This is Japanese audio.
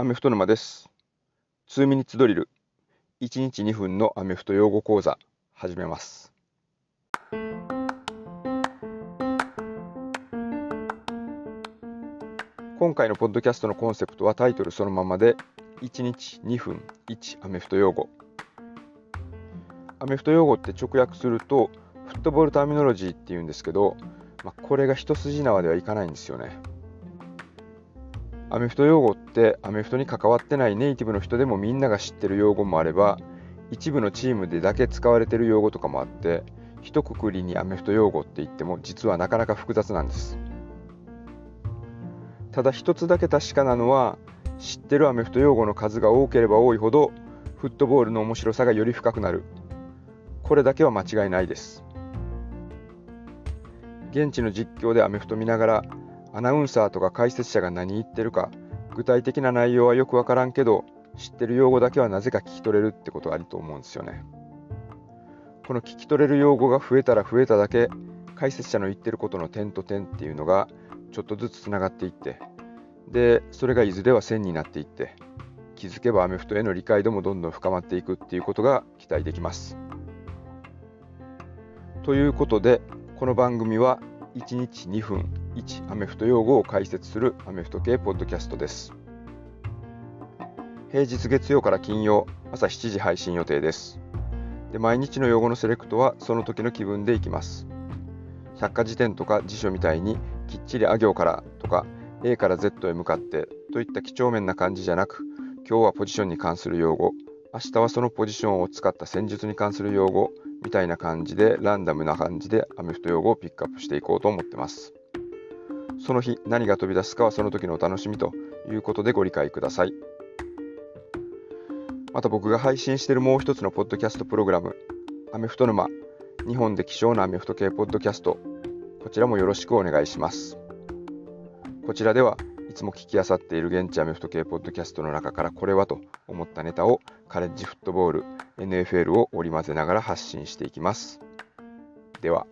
アメフト沼です。2ミニッツドリル。1日2分のアメフト用語講座、始めます。今回のポッドキャストのコンセプトはタイトルそのままで、1日2分1アメフト用語。アメフト用語って直訳すると、フットボールターミノロジーっていうんですけど、まあ、これが一筋縄ではいかないんですよね。アメフト用語ってアメフトに関わってないネイティブの人でもみんなが知ってる用語もあれば一部のチームでだけ使われてる用語とかもあって一括りにアメフト用語って言っても実はなかなか複雑なんです。ただ一つだけ確かなのは知ってるアメフト用語の数が多ければ多いほどフットボールの面白さがより深くなる。これだけは間違いないです。現地の実況でアメフト見ながらアナウンサーとか解説者が何言ってるか具体的な内容はよくわからんけど知ってる用語だけはなぜか聞き取れるってことありと思うんですよね。この聞き取れる用語が増えたら増えただけ解説者の言ってることの点と点っていうのがちょっとずつつながっていってでそれがいずれは線になっていって気づけばアメフトへの理解度もどんどん深まっていくっていうことが期待できます。ということでこの番組は1日2分1アメフト用語を解説するアメフト系ポッドキャストです。平日月曜から金曜朝7時配信予定です。で毎日の用語のセレクトはその時の気分でいきます。百科事典とか辞書みたいにきっちりあ行からとか A から Z へ向かってといった几帳面な感じじゃなく今日はポジションに関する用語明日はそのポジションを使った戦術に関する用語みたいな感じでランダムな感じでアメフト用語をピックアップしていこうと思ってます。その日何が飛び出すかはその時のお楽しみということでご理解ください。また僕が配信しているもう一つのポッドキャストプログラム、アメフト沼、日本で希少なアメフト系ポッドキャスト、こちらもよろしくお願いします。こちらではいつも聞きあさっている現地アメフト系ポッドキャストの中からこれはと思ったネタをカレッジフットボール、NFL を織り交ぜながら発信していきます。では。